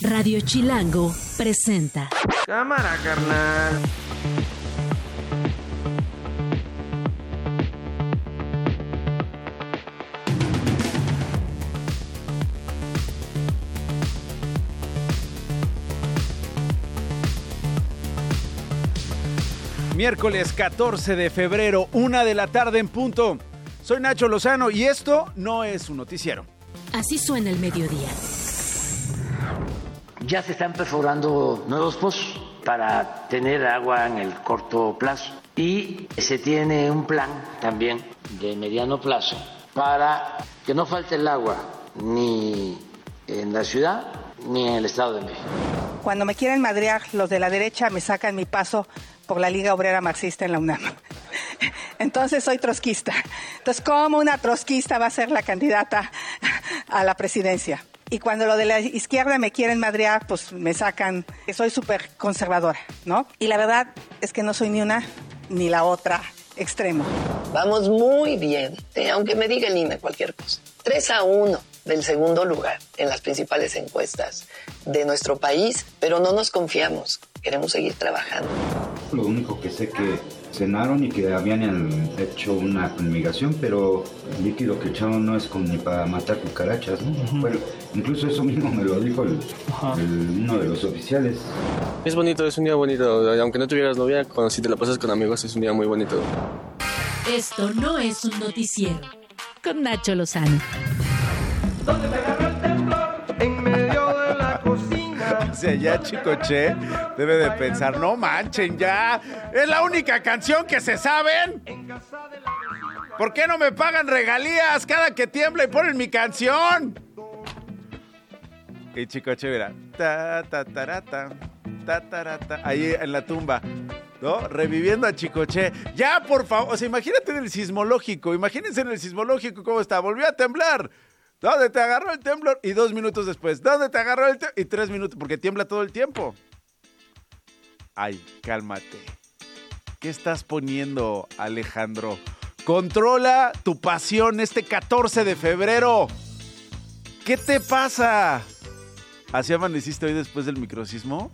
Radio Chilango presenta. Cámara, carnal. Miércoles 14 de febrero, una de la tarde en punto. Soy Nacho Lozano y esto no es un noticiero. Así suena el mediodía. Ya se están perforando nuevos pozos para tener agua en el corto plazo y se tiene un plan también de mediano plazo para que no falte el agua ni en la ciudad ni en el Estado de México. Cuando me quieren madrear, los de la derecha me sacan mi paso por la Liga Obrera Marxista en la UNAM. Entonces soy trotskista. Entonces, ¿cómo una trotskista va a ser la candidata a la presidencia? Y cuando lo de la izquierda me quieren madrear, pues me sacan que soy súper conservadora, ¿no? Y la verdad es que no soy ni una ni la otra extremo. Vamos muy bien, eh, aunque me diga el INE cualquier cosa. 3 a 1 del segundo lugar en las principales encuestas de nuestro país, pero no nos confiamos, queremos seguir trabajando. Lo único que sé que cenaron y que habían hecho una fumigación, pero el líquido que echaron no es ni para matar cucarachas, ¿no? Bueno, incluso eso mismo me lo dijo el, el- uno de los oficiales. Es bonito, es un día bonito. Aunque no tuvieras novia, cuando si te la pasas con amigos es un día muy bonito. Esto no es un noticiero. Con Nacho Lozano. En sea, ya Chicoche debe de pensar, no manchen ya, es la única canción que se saben. ¿Por qué no me pagan regalías cada que tiembla y ponen mi canción? Y Chicoche mira, ta ta tarata, ta tarata, ahí en la tumba. ¿No? Reviviendo a Chicoche. Ya, por favor. O sea, imagínate en el sismológico. Imagínense en el sismológico cómo está. Volvió a temblar. ¿Dónde te agarró el temblor? Y dos minutos después. ¿Dónde te agarró el temblor? Y tres minutos. Porque tiembla todo el tiempo. Ay, cálmate. ¿Qué estás poniendo, Alejandro? Controla tu pasión este 14 de febrero. ¿Qué te pasa? ¿Así amaneciste hoy después del microcismo?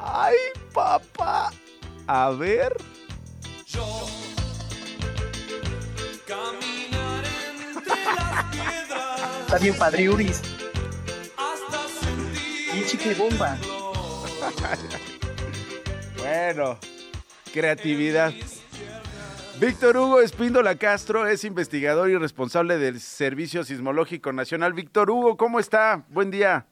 Ay, papá. A ver. Está bien padre, Uris. Y chique bomba. Bueno, creatividad. Víctor Hugo Espíndola Castro es investigador y responsable del Servicio Sismológico Nacional. Víctor Hugo, ¿cómo está? Buen día.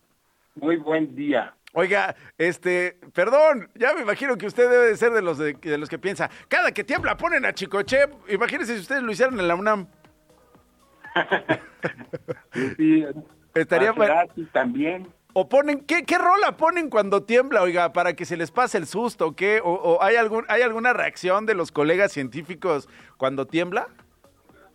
Muy buen día. Oiga, este, perdón, ya me imagino que usted debe de ser de los de, de los que piensa, cada que tiembla ponen a Chicoche, imagínense si ustedes lo hicieran en la UNAM. Sí, Estaría a Cerati también. O ponen, ¿qué, ¿qué rola ponen cuando tiembla, oiga, para que se les pase el susto, qué? ¿O, o hay, algún, hay alguna reacción de los colegas científicos cuando tiembla?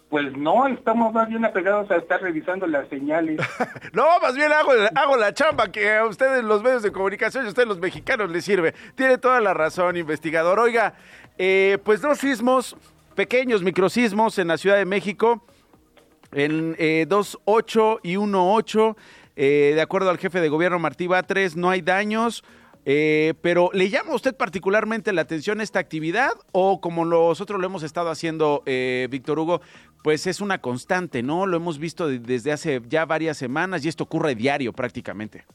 Pues no, estamos más bien apegados a estar revisando las señales. No, más bien hago, hago la chamba que a ustedes los medios de comunicación y a ustedes los mexicanos les sirve. Tiene toda la razón, investigador. Oiga, eh, pues dos sismos, pequeños microsismos en la Ciudad de México, en eh, 2.8 y 1.8. Eh, de acuerdo al jefe de gobierno Martí Batres, no hay daños. eh, pero ¿le llama a usted particularmente la atención esta actividad? O como nosotros lo hemos estado haciendo, eh, Víctor Hugo, pues es una constante, ¿no? Lo hemos visto de- desde hace ya varias semanas y esto ocurre diario prácticamente.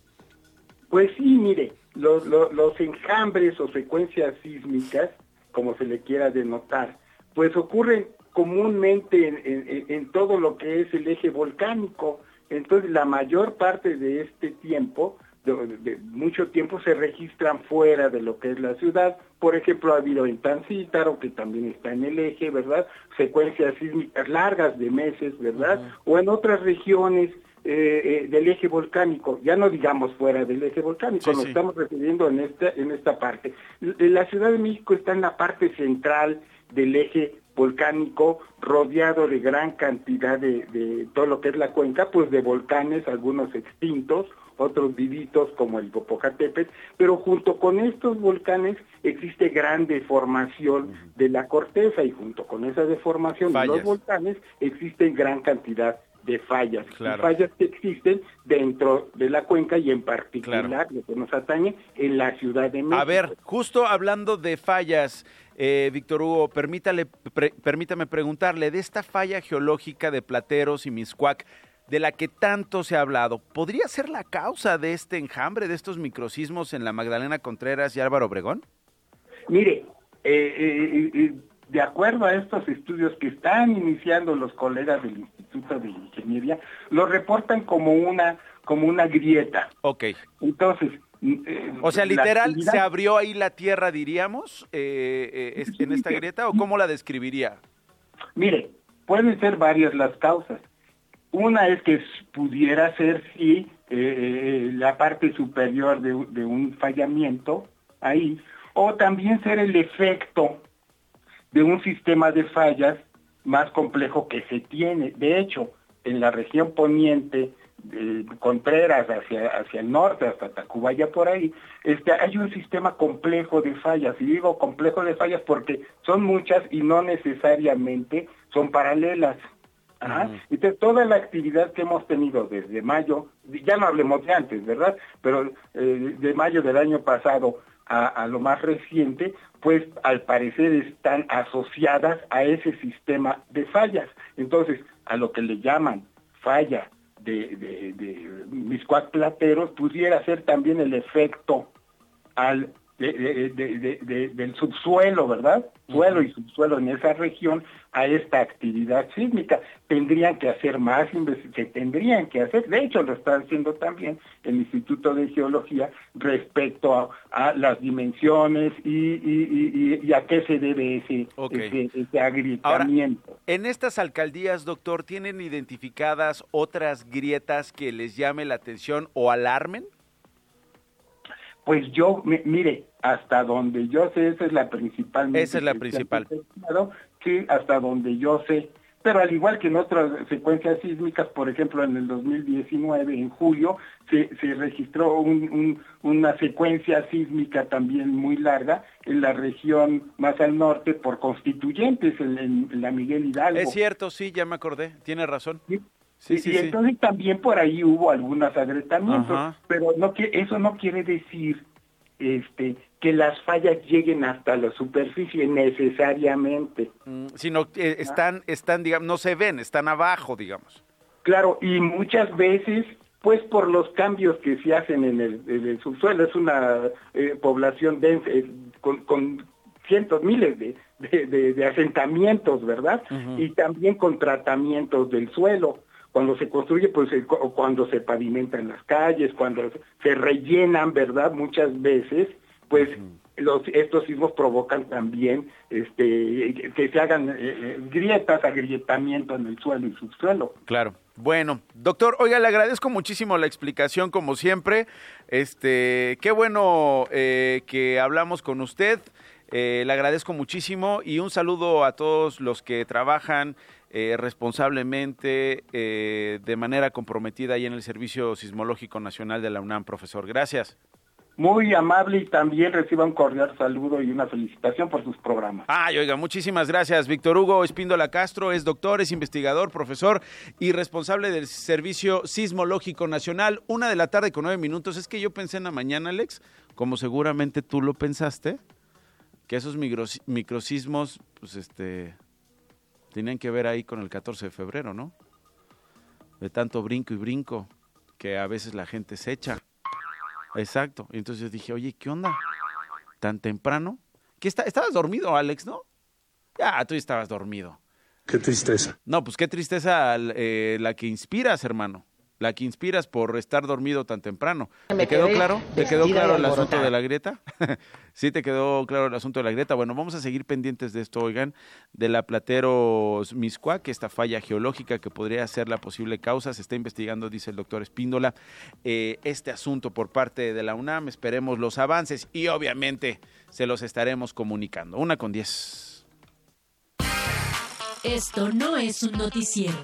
Pues sí, mire, los, los, los enjambres o secuencias sísmicas, como se le quiera denotar, pues ocurren comúnmente en, en- en todo lo que es el eje volcánico. Entonces, la mayor parte de este tiempo, de, de mucho tiempo, se registran fuera de lo que es la ciudad. Por ejemplo, ha habido en Tancítaro, que también está en el eje, ¿verdad? Secuencias sísmicas largas de meses, ¿verdad? O en otras regiones eh, eh, del eje volcánico, ya no digamos fuera del eje volcánico, Sí, nos sí. estamos refiriendo en esta, en esta parte. L- La Ciudad de México está en la parte central del eje volcánico, rodeado de gran cantidad de, de todo lo que es la cuenca, pues de volcanes, algunos extintos, otros vivitos como el Popocatépetl, pero junto con estos volcanes existe gran deformación de la corteza y junto con esa deformación de los volcanes existen gran cantidad de fallas, Claro. fallas que existen dentro de la cuenca y en particular lo que nos atañe en la Ciudad de México. A ver, justo hablando de fallas, eh, Víctor Hugo, permítale, pre- permítame preguntarle, de esta falla geológica de Plateros y Miscuac, de la que tanto se ha hablado, ¿podría ser la causa de este enjambre, de estos microsismos en la Magdalena Contreras y Álvaro Obregón? Mire, eh, eh, eh, de acuerdo a estos estudios que están iniciando los colegas del Instituto de Ingeniería, lo reportan como una como una grieta. Ok. Entonces, eh, O sea, literal, actividad- ¿se abrió ahí la tierra, diríamos, eh, eh, en esta grieta, o cómo la describiría? Mire, pueden ser varias las causas. Una es que pudiera ser, sí, eh, eh, la parte superior de un fallamiento ahí, o también ser el efecto de un sistema de fallas más complejo que se tiene. De hecho, en la región poniente, de Contreras hacia, hacia el norte, hasta Tacubaya por ahí, este, hay un sistema complejo de fallas. Y digo complejo de fallas porque son muchas y no necesariamente son paralelas. Ajá. Entonces, toda la actividad que hemos tenido desde mayo, ya no hablemos de antes, ¿verdad? Pero eh, de mayo del año pasado a, a lo más reciente, pues al parecer están asociadas a ese sistema de fallas. Entonces, a lo que le llaman falla de, de, de Plateros, pudiera ser también el efecto al de- de- de- de- de- del subsuelo, ¿verdad? Suelo y subsuelo en esa región a esta actividad sísmica. Tendrían que hacer más, se tendrían que hacer, de hecho lo está haciendo también el Instituto de Geología respecto a, a las dimensiones y, y- y- y a qué se debe ese, ese, ese agrietamiento. En estas alcaldías, doctor, ¿tienen identificadas otras grietas que les llame la atención o alarmen? Pues yo, mi- mire, hasta donde yo sé, esa es la principal. Esa es la principal. Sí, hasta donde yo sé. Pero al igual que en otras secuencias sísmicas, por ejemplo, en el 2019, en julio, se, se registró un- un- una secuencia sísmica también muy larga en la región más al norte por constituyentes, en, en- en la Miguel Hidalgo. Es cierto, sí, ya me acordé, tiene razón. Sí, Sí, y, sí, y sí. entonces también por ahí hubo algunos agrietamientos, Ajá. pero no que eso no quiere decir este que las fallas lleguen hasta la superficie necesariamente. Mm, Sino que están, están, digamos, no se ven, están abajo, digamos. Claro, y muchas veces pues por los cambios que se hacen en el, en el subsuelo, es una eh, población densa, eh, con, con cientos, miles de, de- de- de asentamientos, ¿verdad? Y también con tratamientos del suelo. Cuando se construye, pues eh, cu- cuando se pavimentan las calles, cuando se rellenan, ¿verdad? Muchas veces, pues los, estos sismos provocan también este, que se hagan eh, eh, grietas, agrietamiento en el suelo y subsuelo. Claro. Bueno, doctor, oiga, le agradezco muchísimo la explicación, como siempre. Este, qué bueno eh, que hablamos con usted. Eh, le agradezco muchísimo y un saludo a todos los que trabajan eh, responsablemente, eh, de manera comprometida ahí en el Servicio Sismológico Nacional de la UNAM, profesor. Gracias. Muy amable y también reciba un cordial saludo y una felicitación por sus programas. Ay, oiga, muchísimas gracias. Víctor Hugo Espíndola Castro es doctor, es investigador, profesor y responsable del Servicio Sismológico Nacional. Una de la tarde con nueve minutos. Es que yo pensé en la mañana, Alex, como seguramente tú lo pensaste, que esos micros- microsismos, pues este, tenían que ver ahí con el 14 de febrero, ¿no? De tanto brinco y brinco que a veces la gente se echa. Exacto. Y entonces yo dije, oye, ¿qué onda? ¿Tan temprano? ¿Qué está? Estabas dormido, Alex, ¿no? Ya, tú estabas dormido. Qué tristeza. No, pues qué tristeza eh, la que inspiras, hermano. La que inspiras por estar dormido tan temprano. Me ¿Te quedó claro? ¿Te quedó claro el asunto de la grieta? sí, te quedó claro el asunto de la grieta. Bueno, vamos a seguir pendientes de esto, oigan, de la Plateros Miscuac, esta falla geológica que podría ser la posible causa. Se está investigando, dice el doctor Espíndola, eh, este asunto por parte de la UNAM. Esperemos los avances y obviamente se los estaremos comunicando. Una con diez. Esto no es un noticiero.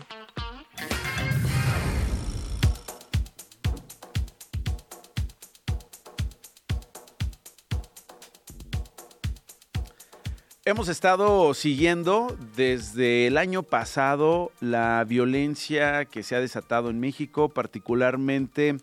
Hemos estado siguiendo desde el año pasado la violencia que se ha desatado en México, particularmente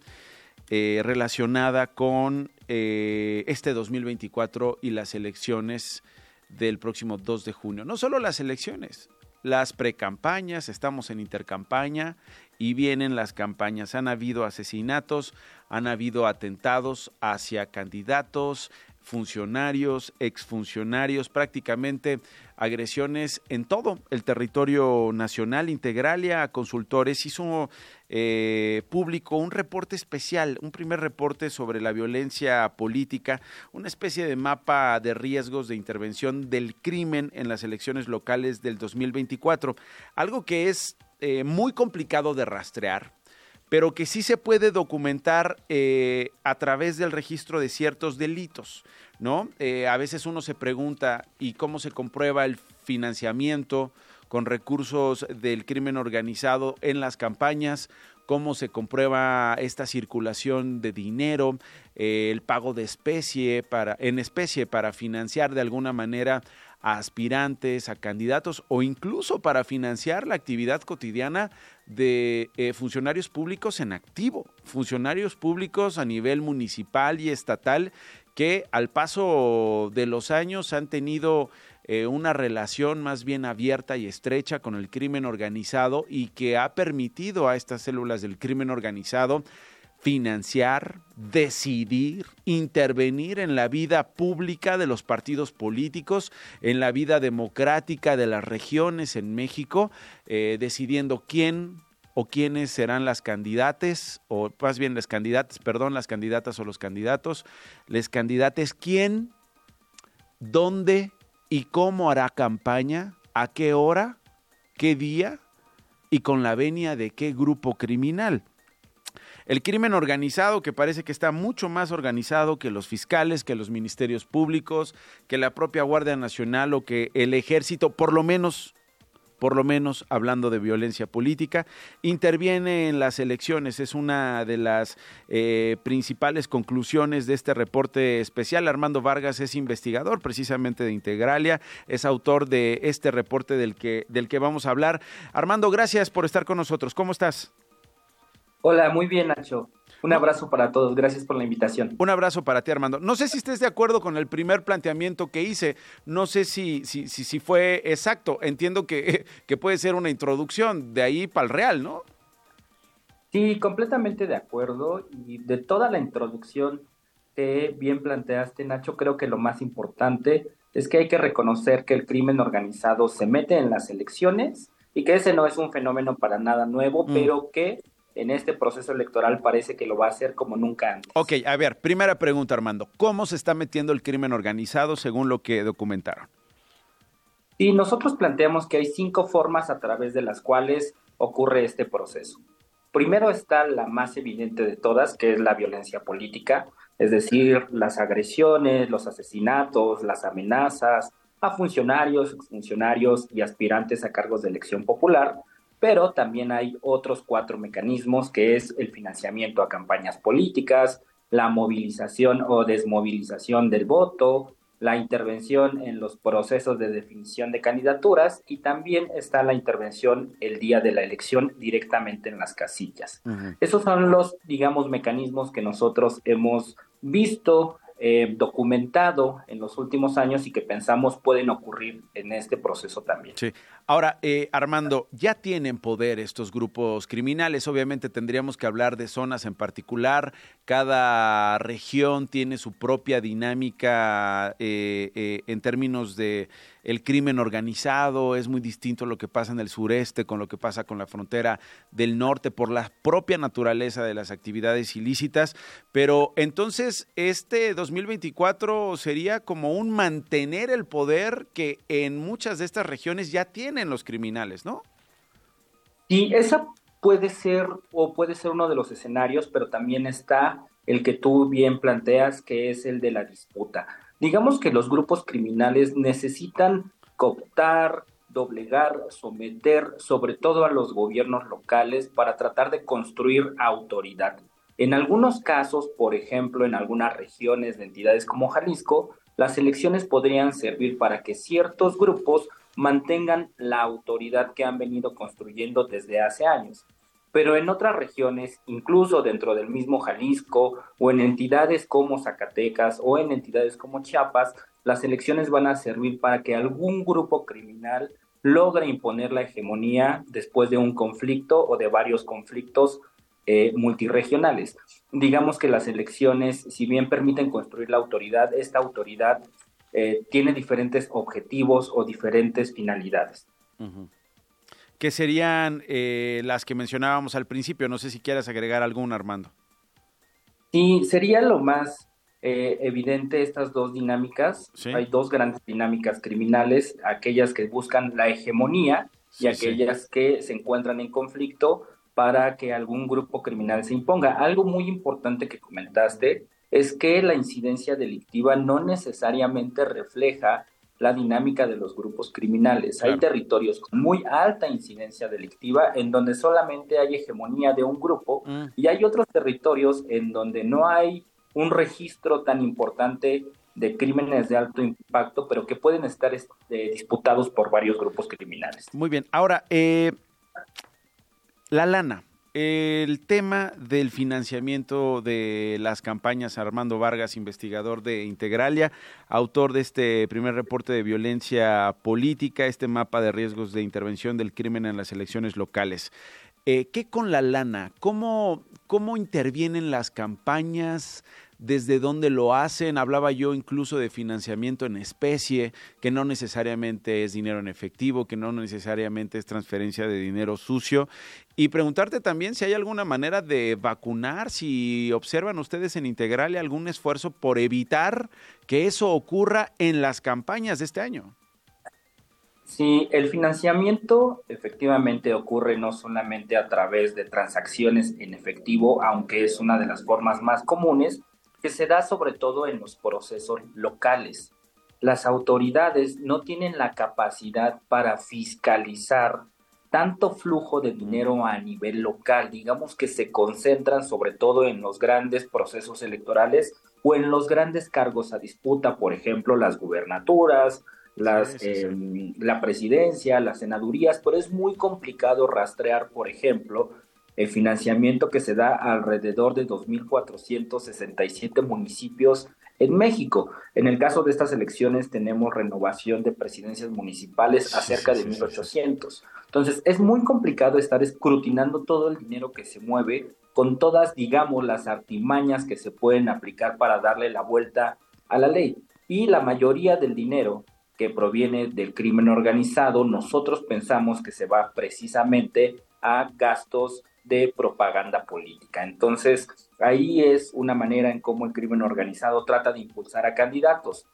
eh, relacionada con eh, este 2024 y las elecciones del próximo 2 de junio. No solo las elecciones, las precampañas, estamos en intercampaña y vienen las campañas. Han habido asesinatos, han habido atentados hacia candidatos, funcionarios, exfuncionarios, prácticamente agresiones en todo el territorio nacional. Integralia Consultores hizo eh, público un reporte especial, un primer reporte sobre la violencia política, una especie de mapa de riesgos de intervención del crimen en las elecciones locales del 2024, algo que es eh, muy complicado de rastrear pero que sí se puede documentar eh, a través del registro de ciertos delitos, ¿no? Eh, a veces uno se pregunta, ¿y cómo se comprueba el financiamiento con recursos del crimen organizado en las campañas? ¿Cómo se comprueba esta circulación de dinero, eh, el pago de especie para, en especie para financiar de alguna manera a aspirantes, a candidatos o incluso para financiar la actividad cotidiana de eh, funcionarios públicos en activo, funcionarios públicos a nivel municipal y estatal que al paso de los años han tenido eh, una relación más bien abierta y estrecha con el crimen organizado y que ha permitido a estas células del crimen organizado financiar, decidir, intervenir en la vida pública de los partidos políticos, en la vida democrática de las regiones en México, eh, decidiendo quién o quiénes serán las candidatas, o más bien las candidatas, perdón, las candidatas o los candidatos, les candidates quién, dónde y cómo hará campaña, a qué hora, qué día y con la venia de qué grupo criminal. El crimen organizado, que parece que está mucho más organizado que los fiscales, que los ministerios públicos, que la propia Guardia Nacional o que el ejército, por lo menos por lo menos hablando de violencia política, interviene en las elecciones. Es una de las eh, principales conclusiones de este reporte especial. Armando Vargas es investigador precisamente de Integralia, es autor de este reporte del que, del que vamos a hablar. Armando, gracias por estar con nosotros. ¿Cómo estás? Hola, muy bien, Nacho. Un abrazo para todos. Gracias por la invitación. Un abrazo para ti, Armando. No sé si estés de acuerdo con el primer planteamiento que hice. No sé si, si, si, fue exacto. Entiendo que, que puede ser una introducción de ahí para el real, ¿no? Sí, completamente de acuerdo. Y de toda la introducción que bien planteaste, Nacho, creo que lo más importante es que hay que reconocer que el crimen organizado se mete en las elecciones y que ese no es un fenómeno para nada nuevo, mm. pero que en este proceso electoral parece que lo va a hacer como nunca antes. Ok, a ver, primera pregunta, Armando. ¿Cómo se está metiendo el crimen organizado según lo que documentaron? Sí, nosotros planteamos que hay cinco formas a través de las cuales ocurre este proceso. Primero está la más evidente de todas, que es la violencia política, es decir, las agresiones, los asesinatos, las amenazas a funcionarios, exfuncionarios y aspirantes a cargos de elección popular, pero también hay otros cuatro mecanismos que es el financiamiento a campañas políticas, la movilización o desmovilización del voto, la intervención en los procesos de definición de candidaturas y también está la intervención el día de la elección directamente en las casillas. Esos son los, digamos, mecanismos que nosotros hemos visto eh, documentado en los últimos años y que pensamos pueden ocurrir en este proceso también. Sí. Ahora, eh, Armando, ya tienen poder estos grupos criminales. Obviamente tendríamos que hablar de zonas en particular. Cada región tiene su propia dinámica eh, en términos de el crimen organizado, es muy distinto lo que pasa en el sureste con lo que pasa con la frontera del norte por la propia naturaleza de las actividades ilícitas, pero entonces este 2024 sería como un mantener el poder que en muchas de estas regiones ya tienen los criminales, ¿no? Y esa puede ser o puede ser uno de los escenarios, pero también está el que tú bien planteas, que es el de la disputa. Digamos que los grupos criminales necesitan cooptar, doblegar, someter, sobre todo a los gobiernos locales, para tratar de construir autoridad. En algunos casos, por ejemplo, en algunas regiones de entidades como Jalisco, las elecciones podrían servir para que ciertos grupos mantengan la autoridad que han venido construyendo desde hace años. Pero en otras regiones, incluso dentro del mismo Jalisco o en entidades como Zacatecas o en entidades como Chiapas, las elecciones van a servir para que algún grupo criminal logre imponer la hegemonía después de un conflicto o de varios conflictos eh, multiregionales. Digamos que las elecciones, si bien permiten construir la autoridad, esta autoridad eh, tiene diferentes objetivos o diferentes finalidades. ¿Qué serían eh, las que mencionábamos al principio? No sé si quieres agregar alguna, Armando. Sí, sería lo más evidente estas dos dinámicas. Hay dos grandes dinámicas criminales, aquellas que buscan la hegemonía y aquellas que se encuentran en conflicto para que algún grupo criminal se imponga. Algo muy importante que comentaste es que la incidencia delictiva no necesariamente refleja la dinámica de los grupos criminales. Hay territorios con muy alta incidencia delictiva en donde solamente hay hegemonía de un grupo mm. y hay otros territorios en donde no hay un registro tan importante de crímenes de alto impacto, pero que pueden estar este, disputados por varios grupos criminales. Muy bien. Ahora, eh, la lana. El tema del financiamiento de las campañas, Armando Vargas, investigador de Integralia, autor de este primer reporte de violencia política, este mapa de riesgos de intervención del crimen en las elecciones locales. Eh, ¿Qué con la lana? ¿Cómo, ¿Cómo intervienen las campañas? Desde dónde lo hacen. Hablaba yo incluso de financiamiento en especie, que no necesariamente es dinero en efectivo, que no necesariamente es transferencia de dinero sucio. Y preguntarte también si hay alguna manera de vacunar, si observan ustedes en Integrale algún esfuerzo por evitar que eso ocurra en las campañas de este año. Sí, el financiamiento efectivamente ocurre no solamente a través de transacciones en efectivo, aunque es una de las formas más comunes, que se da sobre todo en los procesos locales. Las autoridades no tienen la capacidad para fiscalizar tanto flujo de dinero a nivel local, digamos que se concentran sobre todo en los grandes procesos electorales o en los grandes cargos a disputa, por ejemplo, las gubernaturas, las, em, la presidencia, las senadurías, pero es muy complicado rastrear, por ejemplo, el financiamiento que se da alrededor de 2.467 municipios en México. En el caso de estas elecciones tenemos renovación de presidencias municipales a cerca de 1.800. Entonces es muy complicado estar escrutinando todo el dinero que se mueve con todas, digamos, las artimañas que se pueden aplicar para darle la vuelta a la ley. Y la mayoría del dinero que proviene del crimen organizado, nosotros pensamos que se va precisamente a gastos de propaganda política. Entonces, ahí es una manera en cómo el crimen organizado trata de impulsar a candidatos.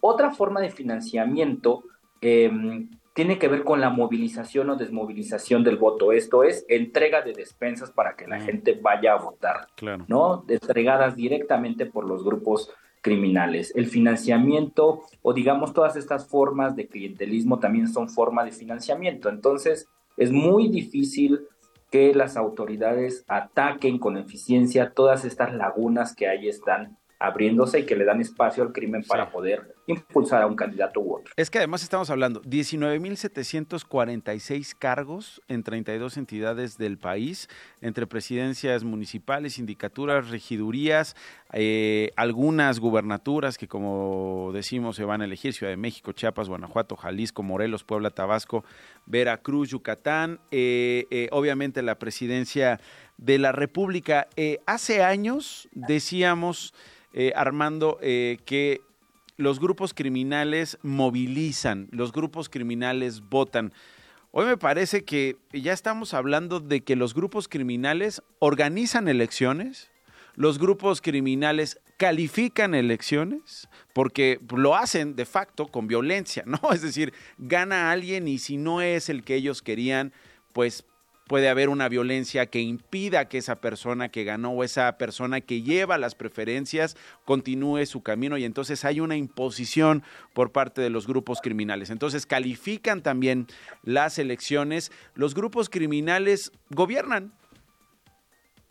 Otra forma de financiamiento em, tiene que ver con la movilización o desmovilización del voto. Esto es entrega de despensas para que la gente vaya a votar, ¿no? Entregadas directamente por los grupos criminales. El financiamiento o digamos todas estas formas de clientelismo también son forma de financiamiento. Entonces, es muy difícil que las autoridades ataquen con eficiencia todas estas lagunas que ahí están abriéndose y que le dan espacio al crimen para poder impulsar a un candidato u otro. Es que además estamos hablando 19.746 cargos en 32 entidades del país, entre presidencias municipales, sindicaturas, regidurías, eh, algunas gubernaturas que como decimos se van a elegir, Ciudad de México, Chiapas, Guanajuato, Jalisco, Morelos, Puebla, Tabasco, Veracruz, Yucatán, eh, eh, obviamente la presidencia de la República. hace años decíamos... Eh, Armando, eh, que los grupos criminales movilizan, los grupos criminales votan. Hoy me parece que ya estamos hablando de que los grupos criminales organizan elecciones, los grupos criminales califican elecciones, porque lo hacen de facto con violencia, ¿no? Es decir, gana alguien y si no es el que ellos querían, pues puede haber una violencia que impida que esa persona que ganó o esa persona que lleva las preferencias continúe su camino y entonces hay una imposición por parte de los grupos criminales. Entonces califican también las elecciones. Los grupos criminales gobiernan.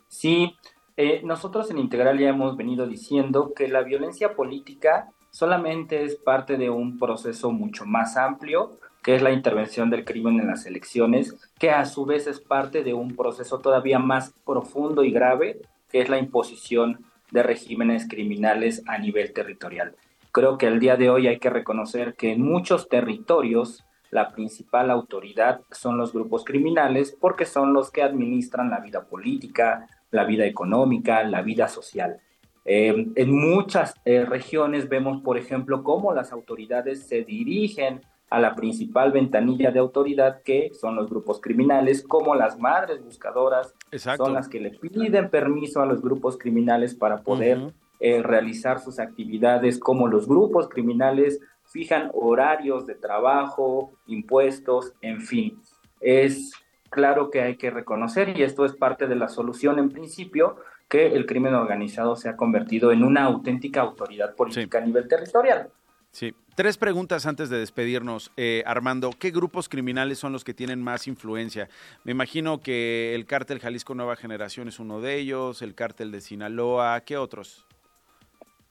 Sí, Eh, nosotros en Integral ya hemos venido diciendo que la violencia política solamente es parte de un proceso mucho más amplio, que es la intervención del crimen en las elecciones, que a su vez es parte de un proceso todavía más profundo y grave, que es la imposición de regímenes criminales a nivel territorial. Creo que al día de hoy hay que reconocer que en muchos territorios la principal autoridad son los grupos criminales porque son los que administran la vida política, la vida económica, la vida social. Eh, en muchas eh, regiones vemos, por ejemplo, cómo las autoridades se dirigen a la principal ventanilla de autoridad que son los grupos criminales, como las madres buscadoras son las que le piden permiso a los grupos criminales para poder eh, realizar sus actividades, como los grupos criminales fijan horarios de trabajo, impuestos, en fin. Es claro que hay que reconocer, y esto es parte de la solución en principio, que el crimen organizado se ha convertido en una auténtica autoridad política a nivel territorial. Sí. Tres preguntas antes de despedirnos. Eh, Armando, ¿qué grupos criminales son los que tienen más influencia? Me imagino que el cártel Jalisco Nueva Generación es uno de ellos, el cártel de Sinaloa, ¿qué otros?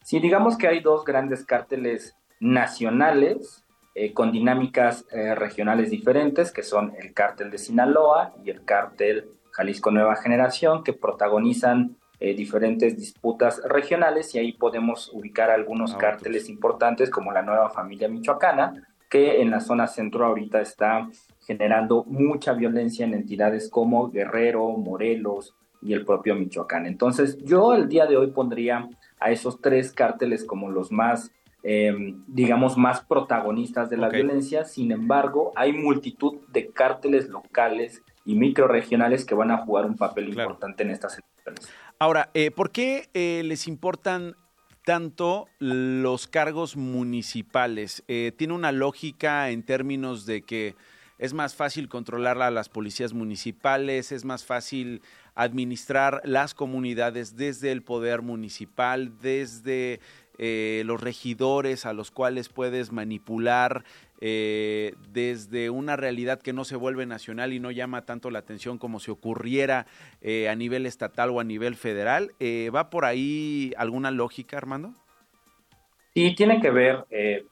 Sí, digamos que hay dos grandes cárteles nacionales eh, con dinámicas eh, regionales diferentes, que son el cártel de Sinaloa y el cártel Jalisco Nueva Generación, que protagonizan eh, diferentes disputas regionales y ahí podemos ubicar algunos ah, cárteles importantes como la nueva familia michoacana, que en la zona centro ahorita está generando mucha violencia en entidades como Guerrero, Morelos y el propio Michoacán. Entonces yo el día de hoy pondría a esos tres cárteles como los más eh, digamos, más protagonistas de la violencia. Sin embargo, hay multitud de cárteles locales y microregionales que van a jugar un papel importante en estas elecciones. Ahora, eh, ¿por qué eh, les importan tanto los cargos municipales? ¿Tiene una lógica en términos de que es más fácil controlar a las policías municipales, es más fácil administrar las comunidades desde el poder municipal, desde eh, los regidores a los cuales puedes manipular eh, desde una realidad que no se vuelve nacional y no llama tanto la atención como si ocurriera eh, a nivel estatal o a nivel federal. ¿Va por ahí alguna lógica, Armando? Sí, tiene que ver,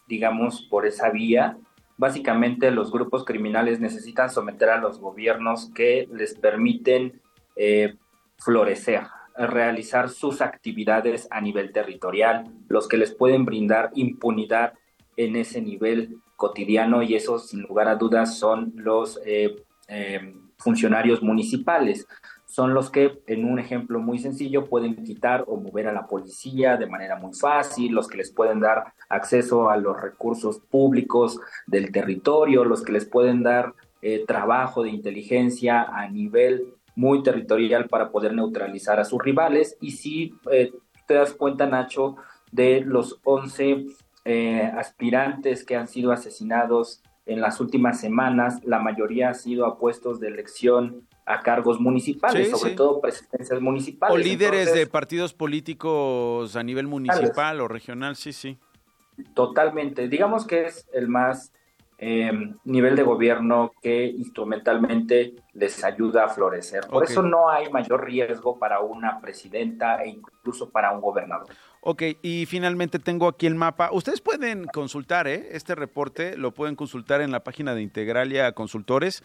digamos, por esa vía. Básicamente los grupos criminales necesitan someter a los gobiernos que les permiten florecer, realizar sus actividades a nivel territorial, los que les pueden brindar impunidad en ese nivel cotidiano y eso sin lugar a dudas son los eh, eh, funcionarios municipales. Son los que, en un ejemplo muy sencillo, pueden quitar o mover a la policía de manera muy fácil, los que les pueden dar acceso a los recursos públicos del territorio, los que les pueden dar eh, trabajo de inteligencia a nivel muy territorial para poder neutralizar a sus rivales. Y si eh, te das cuenta, Nacho, de los 11 eh, aspirantes que han sido asesinados en las últimas semanas, la mayoría ha sido a puestos de elección a cargos municipales, sobre todo presidencias municipales. O líderes de partidos políticos a nivel municipal o regional, sí, sí. Totalmente. Digamos que es el más Em, nivel de gobierno que instrumentalmente les ayuda a florecer. Por eso no hay mayor riesgo para una presidenta e incluso para un gobernador. Ok, y finalmente tengo aquí el mapa. Ustedes pueden consultar ¿eh? este reporte, lo pueden consultar en la página de Integralia Consultores.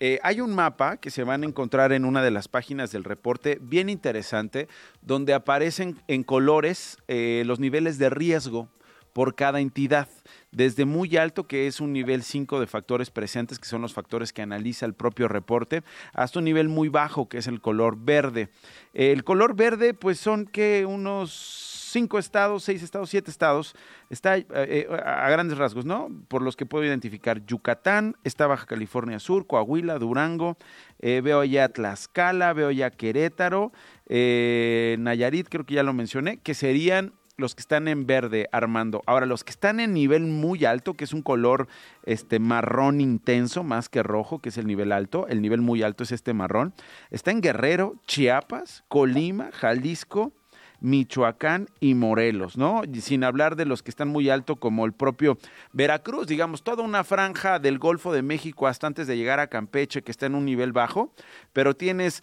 Eh, hay un mapa que se van a encontrar en una de las páginas del reporte, bien interesante, donde aparecen en colores eh, los niveles de riesgo por cada entidad, desde muy alto, que es un nivel 5 de factores presentes, que son los factores que analiza el propio reporte, hasta un nivel muy bajo, que es el color verde. El color verde, pues son que unos cinco estados, seis estados, siete estados, está eh, eh, a grandes rasgos, ¿no? Por los que puedo identificar Yucatán, está Baja California Sur, Coahuila, Durango, eh, veo ya Tlaxcala, veo ya Querétaro, Nayarit, creo que ya lo mencioné, que serían los que están en verde, Armando. Ahora, los que están en nivel muy alto, que es un color este marrón intenso, más que rojo, que es el nivel alto, el nivel muy alto es este marrón, está en Guerrero, Chiapas, Colima, Jalisco, Michoacán y Morelos, ¿no? Sin hablar de los que están muy alto como el propio Veracruz, digamos, toda una franja del Golfo de México hasta antes de llegar a Campeche que está en un nivel bajo, pero tienes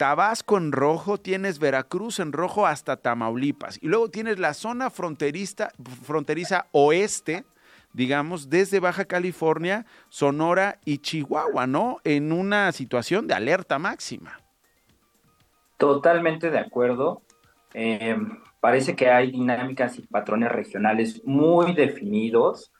Tabasco en rojo, tienes Veracruz en rojo hasta Tamaulipas. Y luego tienes la zona fronteriza, fronteriza oeste, digamos, desde Baja California, Sonora y Chihuahua, ¿no? En una situación de alerta máxima. Totalmente de acuerdo. Eh, parece que hay dinámicas y patrones regionales muy definidos.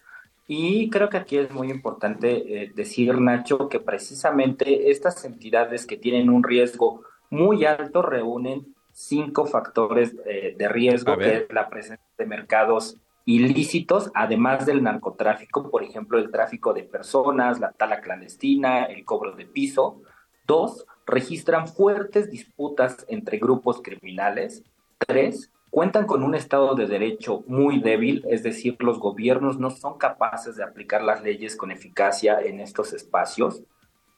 Y creo que aquí es muy importante eh, decir, Nacho, que precisamente estas entidades que tienen un riesgo muy alto reúnen cinco factores eh, de riesgo, que es la presencia de mercados ilícitos, además del narcotráfico, por ejemplo, el tráfico de personas, la tala clandestina, el cobro de piso. Dos, registran fuertes disputas entre grupos criminales. Tres, cuentan con un Estado de Derecho muy débil, es decir, los gobiernos no son capaces de aplicar las leyes con eficacia en estos espacios.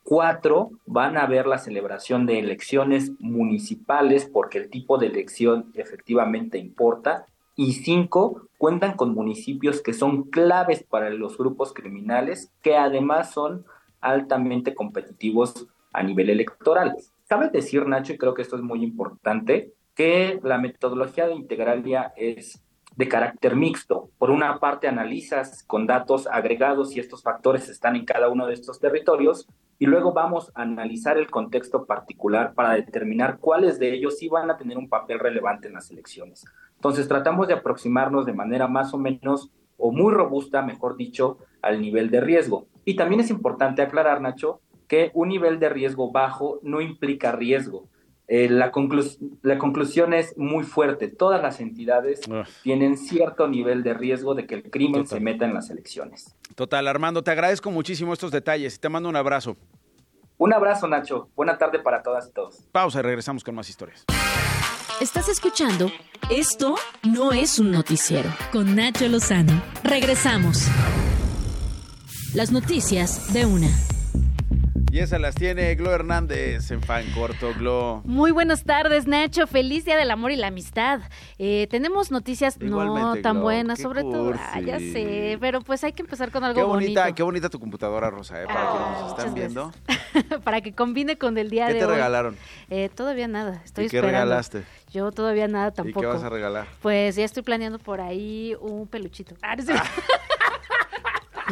Cuatro, van a ver la celebración de elecciones municipales porque el tipo de elección efectivamente importa. Y cinco, cuentan con municipios que son claves para los grupos criminales, que además son altamente competitivos a nivel electoral. Cabe decir, Nacho, y creo que esto es muy importante, que la metodología de Integralia es de carácter mixto. Por una parte, analizas con datos agregados si estos factores están en cada uno de estos territorios y luego vamos a analizar el contexto particular para determinar cuáles de ellos sí van a tener un papel relevante en las elecciones. Entonces, tratamos de aproximarnos de manera más o menos o muy robusta, mejor dicho, al nivel de riesgo. Y también es importante aclarar, Nacho, que un nivel de riesgo bajo no implica riesgo. Eh, la, la, conclusión es muy fuerte. Todas las entidades tienen cierto nivel de riesgo de que el crimen se meta en las elecciones. Total, Armando, te agradezco muchísimo estos detalles y te mando un abrazo. Un abrazo, Nacho. Buena tarde para todas y todos. Pausa y regresamos con más historias. Estás escuchando Esto no es un noticiero con Nacho Lozano. Regresamos. Las noticias de una. Y esas las tiene Glo Hernández en Fan Corto, Glo. Muy buenas tardes, Nacho. Feliz Día del Amor y la Amistad. Eh, tenemos noticias no tan buenas, sobre todo. Ah, ya sé, pero pues hay que empezar con algo qué bonita, bonito. Qué bonita tu computadora, Rosa, ¿eh? para que nos están viendo. para que combine con el día de hoy. ¿Qué te regalaron? Eh, todavía nada, estoy ¿Y qué esperando. regalaste? Yo todavía nada tampoco. ¿Y qué vas a regalar? Pues ya estoy planeando por ahí un peluchito. Ah, no sé.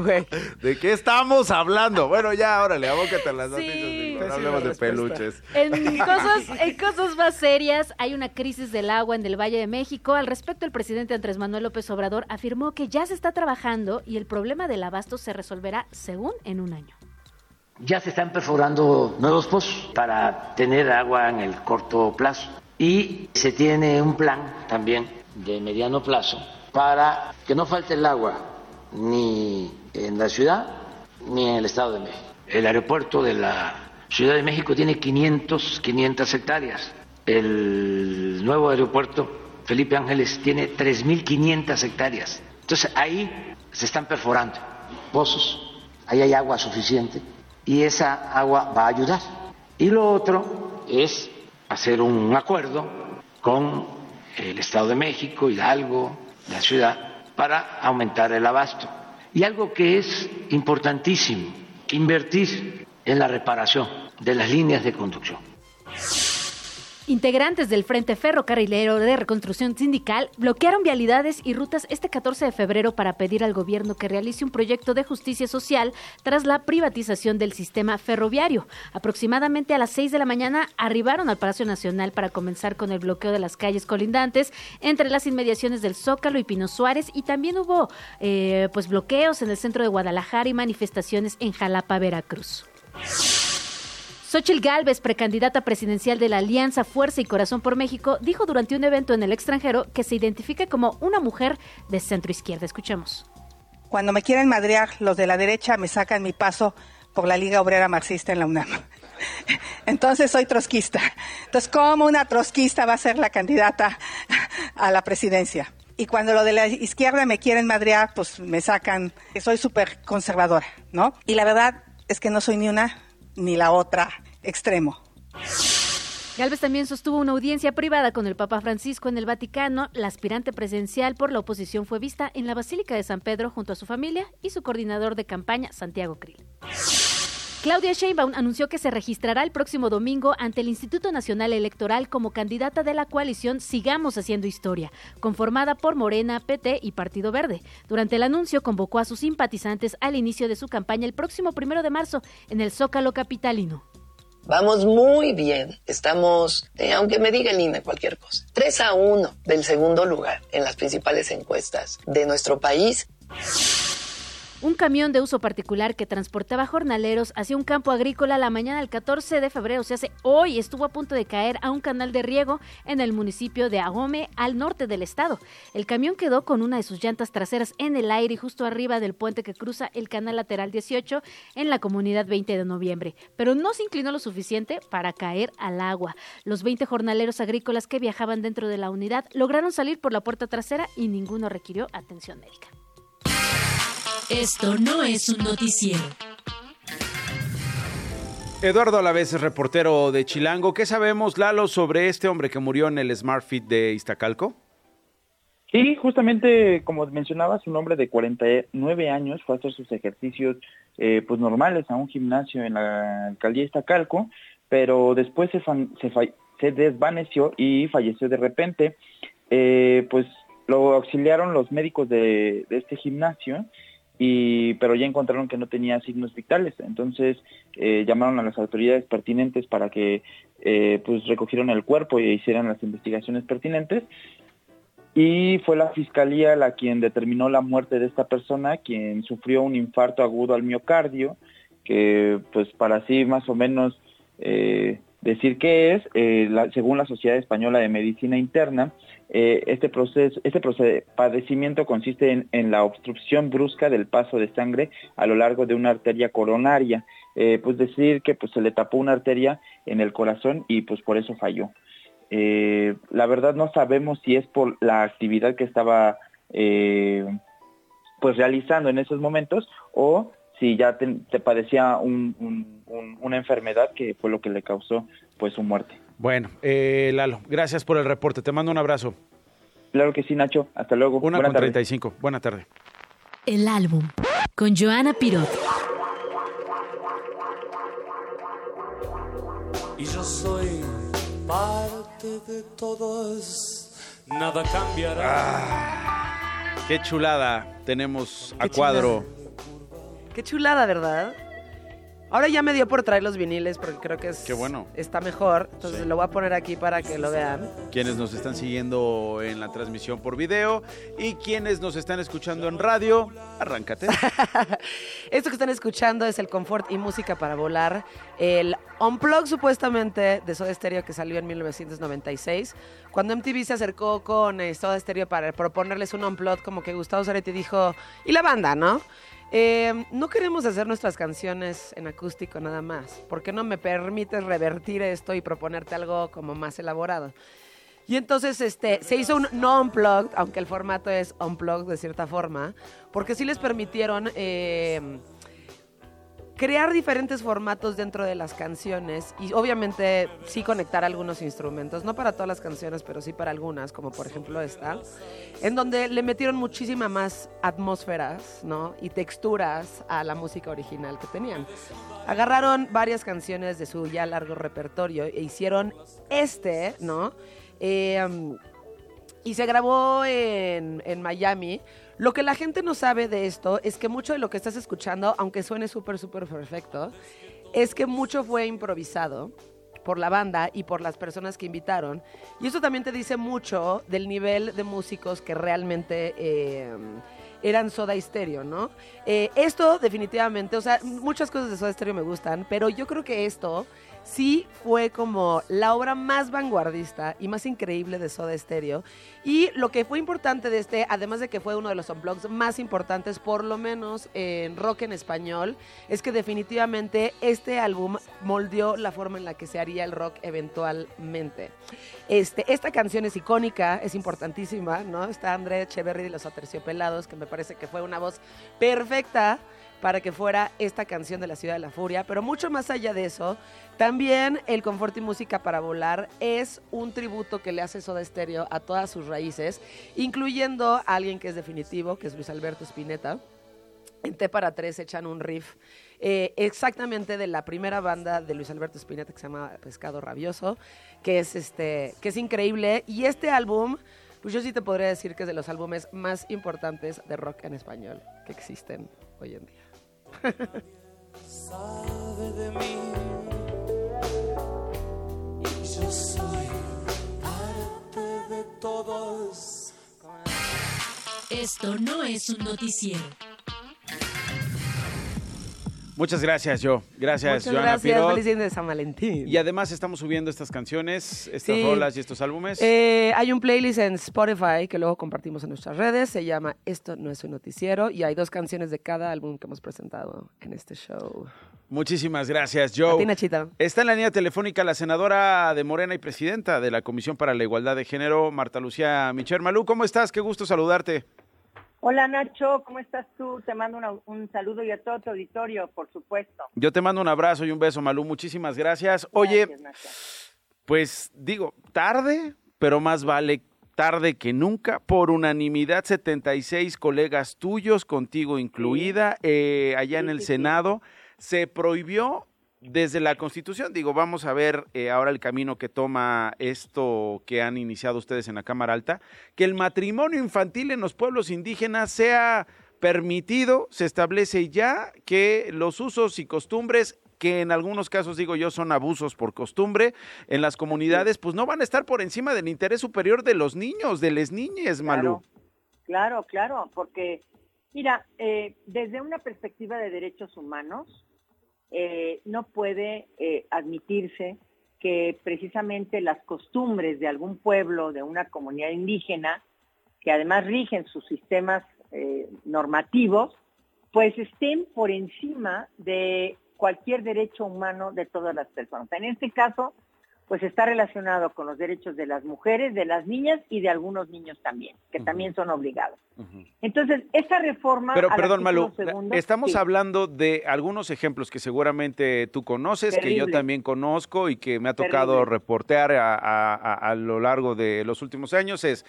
Güey, ¿de qué estamos hablando? Bueno, ya, órale, abócate las noticias. Sí. No hablemos de peluches. En cosas, en cosas más serias, hay una crisis del agua en el Valle de México. Al respecto, el presidente Andrés Manuel López Obrador afirmó que ya se está trabajando y el problema del abasto se resolverá según en un año. Ya se están perforando nuevos pozos para tener agua en el corto plazo y se tiene un plan también de mediano plazo para que no falte el agua ni en la ciudad ni en el Estado de México. El aeropuerto de la Ciudad de México tiene 500, 500 hectáreas. El nuevo aeropuerto Felipe Ángeles tiene 3.500 hectáreas. Entonces ahí se están perforando pozos, ahí hay agua suficiente y esa agua va a ayudar. Y lo otro es hacer un acuerdo con el Estado de México, Hidalgo, la ciudad, para aumentar el abasto. Y algo que es importantísimo, invertir en la reparación de las líneas de conducción. Integrantes del Frente Ferrocarrilero de Reconstrucción Sindical bloquearon vialidades y rutas este 14 de febrero para pedir al gobierno que realice un proyecto de justicia social tras la privatización del sistema ferroviario. Aproximadamente a las 6 de la mañana arribaron al Palacio Nacional para comenzar con el bloqueo de las calles colindantes entre las inmediaciones del Zócalo y Pino Suárez y también hubo eh, pues bloqueos en el centro de Guadalajara y manifestaciones en Jalapa, Veracruz. Xochil Gálvez, precandidata presidencial de la Alianza Fuerza y Corazón por México, dijo durante un evento en el extranjero que se identifica como una mujer de centro izquierda. Escuchemos. Cuando me quieren madrear, los de la derecha me sacan mi paso por la Liga Obrera Marxista en la UNAM. Entonces soy trotskista. Entonces, ¿cómo una trotskista va a ser la candidata a la presidencia? Y cuando lo de la izquierda me quieren madrear, pues me sacan, soy súper conservadora, ¿no? Y la verdad es que no soy ni una ni la otra extremo. Galvez también sostuvo una audiencia privada con el Papa Francisco en el Vaticano. La aspirante presidencial por la oposición fue vista en la Basílica de San Pedro junto a su familia y su coordinador de campaña, Santiago Krill. Claudia Sheinbaum anunció que se registrará el próximo domingo ante el Instituto Nacional Electoral como candidata de la coalición Sigamos Haciendo Historia, conformada por Morena, PT y Partido Verde. Durante el anuncio convocó a sus simpatizantes al inicio de su campaña el próximo primero de marzo en el Zócalo Capitalino. Vamos muy bien. Estamos, eh, aunque me diga el cualquier cosa, 3 a 1 del segundo lugar en las principales encuestas de nuestro país. Un camión de uso particular que transportaba jornaleros hacia un campo agrícola la mañana del 14 de febrero, se hace hoy, estuvo a punto de caer a un canal de riego en el municipio de Agome, al norte del estado. El camión quedó con una de sus llantas traseras en el aire y justo arriba del puente que cruza el canal lateral 18 en la comunidad 20 de noviembre, pero no se inclinó lo suficiente para caer al agua. Los 20 jornaleros agrícolas que viajaban dentro de la unidad lograron salir por la puerta trasera y ninguno requirió atención médica. Esto no es un noticiero. Eduardo Alavés es reportero de Chilango. ¿Qué sabemos, Lalo, sobre este hombre que murió en el Smart Fit de Iztacalco? Sí, justamente como mencionaba, un hombre de 49 años fue a hacer sus ejercicios eh, pues normales a un gimnasio en la alcaldía de Iztacalco, pero después se, se, se desvaneció y falleció de repente. Eh, pues lo auxiliaron los médicos de, de este gimnasio y pero ya encontraron que no tenía signos vitales. Entonces eh, llamaron a las autoridades pertinentes para que eh, pues recogieran el cuerpo y hicieran las investigaciones pertinentes. Y fue la fiscalía la quien determinó la muerte de esta persona quien sufrió un infarto agudo al miocardio que pues para así más o menos eh, decir qué es según la sociedad española de medicina interna eh, este proceso, este padecimiento consiste en, la obstrucción brusca del paso de sangre a lo largo de una arteria coronaria, eh, pues decir que pues se le tapó una arteria en el corazón y pues por eso falló. Eh, la verdad no sabemos si es por la actividad que estaba pues realizando en esos momentos o si ya te, padecía una enfermedad que fue lo que le causó pues su muerte. Bueno, eh, Lalo, gracias por el reporte. Te mando un abrazo. Claro que sí, Nacho. Hasta luego. Una Buena con 35. Buena tarde. El álbum con Joana Pirot. Y yo soy parte de todos. Nada cambiará. Ah, qué chulada tenemos a cuadro. Qué chulada, ¿verdad? Ahora ya me dio por traer los viniles porque creo que es, Qué bueno. está mejor. Entonces lo voy a poner aquí para que lo vean. Quienes nos están siguiendo en la transmisión por video y quienes nos están escuchando en radio, arráncate. Esto que están escuchando es el Confort y Música para Volar, el Unplug supuestamente de Soda Stereo que salió en 1996. Cuando MTV se acercó con eh, Soda Stereo para proponerles un Unplug, como que Gustavo Zaretti dijo, y la banda, ¿no? Eh, no queremos hacer nuestras canciones en acústico nada más. ¿Por qué no me permites revertir esto y proponerte algo como más elaborado? Y entonces este, se hizo un no unplugged, aunque el formato es unplugged de cierta forma, porque sí les permitieron eh, crear diferentes formatos dentro de las canciones y obviamente sí conectar algunos instrumentos, no para todas las canciones, pero sí para algunas, como por ejemplo esta, en donde le metieron muchísima más atmósferas, ¿no? Y texturas a la música original que tenían. Agarraron varias canciones de su ya largo repertorio e hicieron este, ¿no? Eh, y se grabó en, en Miami lo que la gente no sabe de esto es que mucho de lo que estás escuchando, aunque suene súper, súper perfecto, es que mucho fue improvisado por la banda y por las personas que invitaron. Y eso también te dice mucho del nivel de músicos que realmente... Eh, eran Soda Stereo, ¿no? Eh, esto definitivamente, o sea, muchas cosas de Soda Stereo me gustan, pero yo creo que esto sí fue como la obra más vanguardista y más increíble de Soda Stereo. Y lo que fue importante de este, además de que fue uno de los unplugs más importantes, por lo menos en rock en español, es que definitivamente este álbum moldeó la forma en la que se haría el rock eventualmente. Este, esta canción es icónica, es importantísima, ¿no? Está André Echeverry de los Aterciopelados, que me parece que fue una voz perfecta para que fuera esta canción de la Ciudad de la Furia. Pero mucho más allá de eso, también el Confort y Música para Volar es un tributo que le hace Soda Stereo a todas sus raíces, incluyendo a alguien que es definitivo, que es Luis Alberto Spinetta. en T para tres echan un riff eh, exactamente de la primera banda de Luis Alberto Spinetta que se llama Pescado Rabioso, que es este, que es increíble. Y este álbum, pues yo sí te podría decir que es de los álbumes más importantes de rock en español que existen hoy en día. Sabe de mí y yo soy parte de todos. Esto no es un noticiero. Muchas gracias, yo. Gracias, Muchas Joana gracias, Pirot. feliz día de San Valentín. Y además estamos subiendo estas canciones, estas Sí. rolas y estos álbumes. Eh, hay un playlist en Spotify que luego compartimos en nuestras redes. Se llama Esto no es un noticiero y hay dos canciones de cada álbum que hemos presentado en este show. Muchísimas gracias, Joe. A ti, Nachita. Está en la línea telefónica la senadora de Morena y presidenta de la Comisión para la Igualdad de Género, Marta Lucía Micher. Malú, ¿cómo estás? Qué gusto saludarte. Hola Nacho, ¿cómo estás tú? Te mando una- un saludo y a todo tu auditorio, por supuesto. Yo te mando un abrazo y un beso, Malú. Muchísimas gracias. Oye, Gracias, Nacho. pues digo, tarde, pero más vale tarde que nunca. Por unanimidad, 76 colegas tuyos, contigo incluida, eh, allá en el Senado, se prohibió desde la Constitución. Digo, vamos a ver eh, ahora el camino que toma esto que han iniciado ustedes en la Cámara Alta, que el matrimonio infantil en los pueblos indígenas sea permitido, se establece ya que los usos y costumbres que en algunos casos, digo yo, son abusos por costumbre en las comunidades, pues no van a estar por encima del interés superior de los niños, de las niñas, Malú. Claro, claro, porque mira, eh, desde una perspectiva de derechos humanos, eh, no puede eh, admitirse que precisamente las costumbres de algún pueblo, de una comunidad indígena, que además rigen sus sistemas eh, normativos, pues estén por encima de cualquier derecho humano de todas las personas. En este caso, pues está relacionado con los derechos de las mujeres, de las niñas y de algunos niños también, que también son obligados. Entonces, esta reforma... Pero perdón, segundo- estamos sí. hablando de algunos ejemplos que seguramente tú conoces, que yo también conozco y que me ha tocado Terrible. reportear a, a- a- a lo largo de los últimos años, es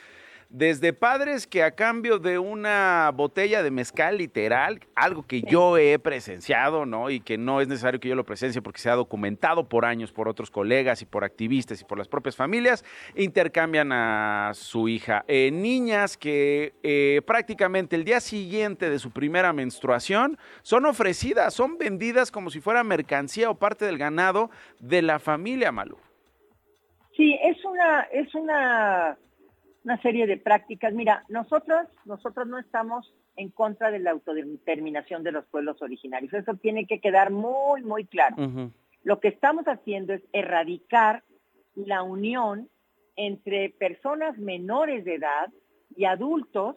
desde padres que a cambio de una botella de mezcal literal, algo que yo he presenciado, ¿no? Y que no es necesario que yo lo presencie porque se ha documentado por años por otros colegas y por activistas y por las propias familias, intercambian a su hija. Eh, niñas que eh, prácticamente el día siguiente de su primera menstruación son ofrecidas, son vendidas como si fuera mercancía o parte del ganado de la familia, Malú. Sí, es una, es una, una serie de prácticas. Mira, nosotros, nosotros no estamos en contra de la autodeterminación de los pueblos originarios. Eso tiene que quedar muy, muy claro. Lo que estamos haciendo es erradicar la unión entre personas menores de edad y adultos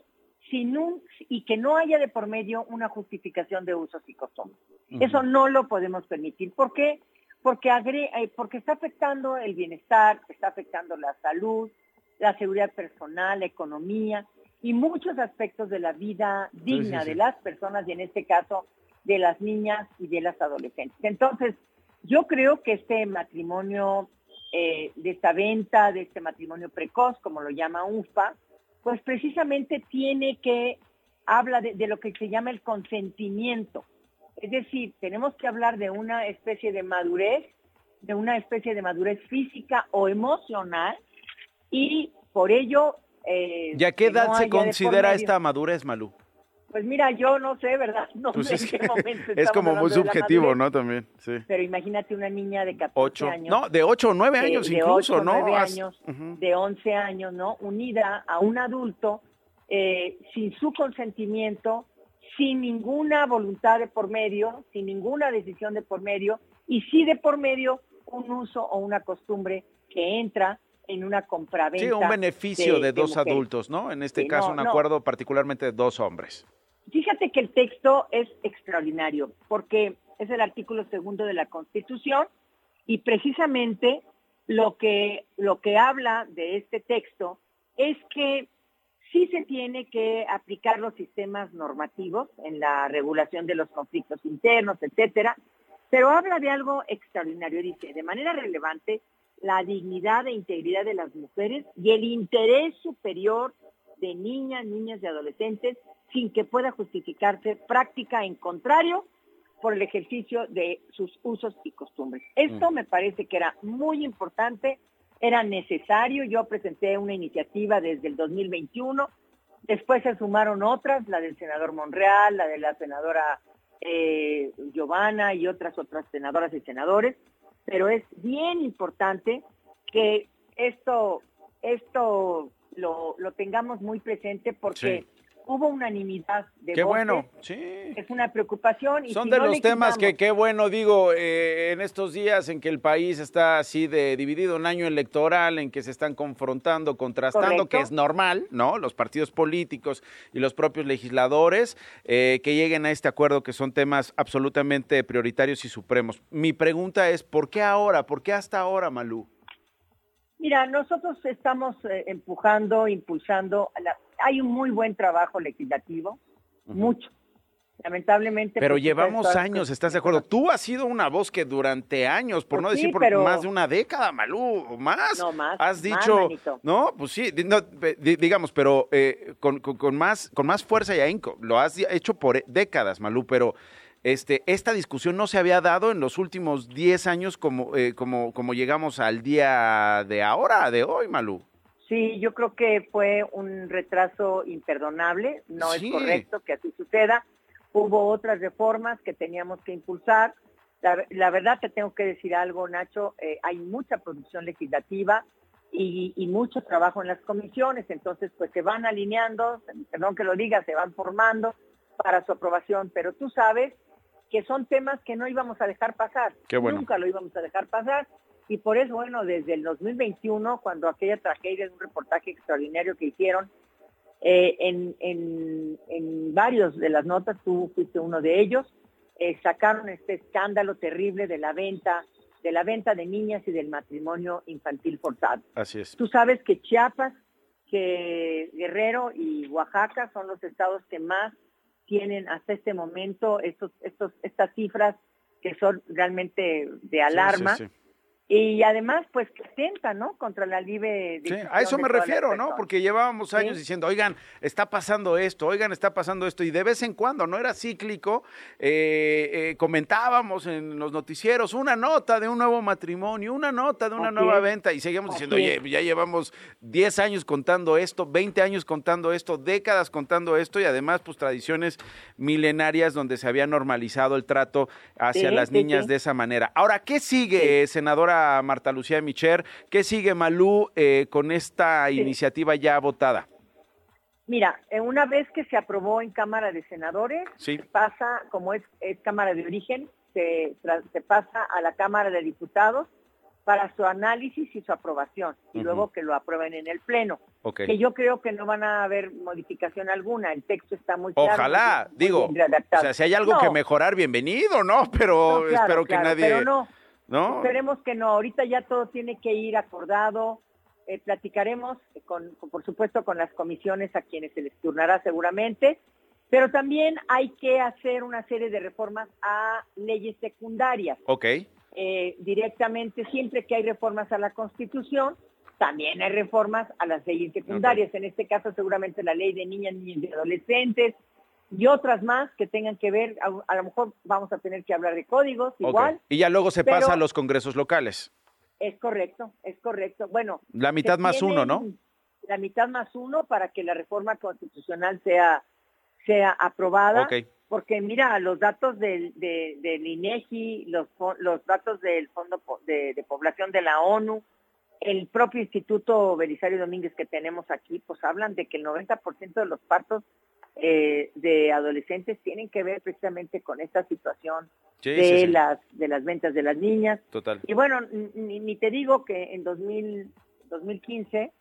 sin un, y que no haya de por medio una justificación de usos y costumbres. Eso no lo podemos permitir. ¿Por qué? Porque, agre- eh, porque está afectando el bienestar, está afectando la salud, la seguridad personal, la economía y muchos aspectos de la vida digna sí, sí. de las personas y en este caso de las niñas y de las adolescentes. Entonces, yo creo que este matrimonio, eh, de esta venta, de este matrimonio precoz, como lo llama UFA, pues precisamente tiene que, habla de, de lo que se llama el consentimiento. Es decir, tenemos que hablar de una especie de madurez, de una especie de madurez física o emocional, y por ello... eh, ¿Y a qué no edad se considera esta madurez, Malú? Pues mira, yo no sé, ¿verdad? No Pues sé es, en qué momento es como muy subjetivo, ¿no? También, sí. Pero imagínate una niña de 14 Ocho, años. no, de 8 o 9 de- años de incluso, ¿no? nueve As- años, Ujú. de 11 años, ¿no? Unida a un adulto eh, sin su consentimiento, sin ninguna voluntad de por medio, sin ninguna decisión de por medio, y sí de por medio un uso o una costumbre que entra en una compraventa. Sí, un beneficio de, dos adultos, ¿no? En este Sí, caso, no, un no. acuerdo particularmente de dos hombres. Fíjate que el texto es extraordinario porque es el artículo segundo de la Constitución y precisamente lo que, lo que habla de este texto es que sí se tiene que aplicar los sistemas normativos en la regulación de los conflictos internos, etcétera, pero habla de algo extraordinario. Dice, de manera relevante, la dignidad e integridad de las mujeres y el interés superior de niñas, niñas y adolescentes sin que pueda justificarse práctica en contrario por el ejercicio de sus usos y costumbres. Esto me parece que era muy importante, era necesario. Yo presenté una iniciativa desde el 2021, después se sumaron otras, la del senador Monreal, la de la senadora eh, Giovanna y otras otras senadoras y senadores, pero es bien importante que esto, esto lo, lo tengamos muy presente porque hubo unanimidad de Qué voces. bueno, sí. Es una preocupación. Y Son si de no los temas que qué bueno, digo, eh, en estos días en que el país está así de dividido, un año electoral en que se están confrontando, contrastando, Correcto. que es normal, ¿no? Los partidos políticos y los propios legisladores eh, que lleguen a este acuerdo que son temas absolutamente prioritarios y supremos. Mi pregunta es, ¿por qué ahora? ¿Por qué hasta ahora, Malú? Mira, nosotros estamos eh, empujando, impulsando. a la- hay un muy buen trabajo legislativo, mucho. Lamentablemente. Pero pues, llevamos años, ¿estás de acuerdo? Tú has sido una voz que durante años, por Pues no sí, decir por pero- más de una década, Malú, o más, No, más, has dicho, no, pues sí, no, digamos, pero eh, con, con- con más, con más fuerza y ahínco, lo has hecho por décadas, Malú, pero este, esta discusión no se había dado en los últimos 10 años como, eh, como, como llegamos al día de ahora, de hoy, Malú. Sí, yo creo que fue un retraso imperdonable, no Sí. es correcto que así suceda. Hubo otras reformas que teníamos que impulsar. La, la verdad te tengo que decir algo, Nacho, eh, hay mucha producción legislativa y, y mucho trabajo en las comisiones, entonces pues se van alineando, perdón que lo diga, se van formando para su aprobación, pero tú sabes que son temas que no íbamos a dejar pasar, Qué bueno. nunca lo íbamos a dejar pasar y por eso, bueno, desde el 2021, cuando aquella tragedia de un reportaje extraordinario que hicieron, eh, en, en, en varios de las notas, tú fuiste uno de ellos, eh, sacaron este escándalo terrible de la venta, de la venta de niñas y del matrimonio infantil forzado. Así es. Tú sabes que Chiapas, que Guerrero y Oaxaca son los estados que más tienen hasta este momento estos, estos, estas cifras que son realmente de alarma. sí, sí. Y además, pues que atentan, ¿no? Contra la libre Sí, a eso me refiero, ¿no? Porque llevábamos años Sí. diciendo, oigan, está pasando esto, oigan, está pasando esto, y de vez en cuando, no era cíclico, eh, eh, comentábamos en los noticieros una nota de un nuevo matrimonio, una nota de una nueva venta, y seguíamos diciendo, Así oye, ya llevamos 10 años contando esto, 20 años contando esto, décadas contando esto, y además, pues tradiciones milenarias donde se había normalizado el trato hacia Sí, las niñas de esa manera. Ahora, ¿qué sigue, senadora Marta Lucía Micher? ¿Qué sigue, Malú, eh, con esta iniciativa ya votada? Mira, eh, una vez que se aprobó en Cámara de Senadores, Sí. pasa, como es, es Cámara de Origen, se, pasa a la Cámara de Diputados para su análisis y su aprobación, y luego que lo aprueben en el Pleno. Ok. Que yo creo que no van a haber modificación alguna, el texto está muy claro. Ojalá, muy bien- muy digo, o sea, si hay algo No, que mejorar, bienvenido, ¿no? Pero no, claro, espero que claro, nadie... Pero no, ¿no? Esperemos que no. Ahorita ya todo tiene que ir acordado. Eh, platicaremos, con, con- por supuesto, con las comisiones a quienes se les turnará seguramente. Pero también hay que hacer una serie de reformas a leyes secundarias. Ok, Eh, directamente, siempre que hay reformas a la Constitución, también hay reformas a las leyes secundarias. En este caso, seguramente la ley de niñas, niños y adolescentes y otras más que tengan que ver, a, a lo mejor vamos a tener que hablar de códigos igual. Y ya luego se pasa a los congresos locales. Es correcto, es correcto. Bueno, La mitad más uno, ¿no? La mitad más uno para que la reforma constitucional sea, sea aprobada. Ok. Porque mira, los datos del, de- del INEGI, los, los datos del Fondo de Población de la ONU, el propio Instituto Belisario Domínguez que tenemos aquí, pues hablan de que el 90% de los partos eh, de adolescentes tienen que ver precisamente con esta situación Sí, de sí, sí. las de las ventas de las niñas. Total. Y bueno, ni, ni te digo que en 2000, 2015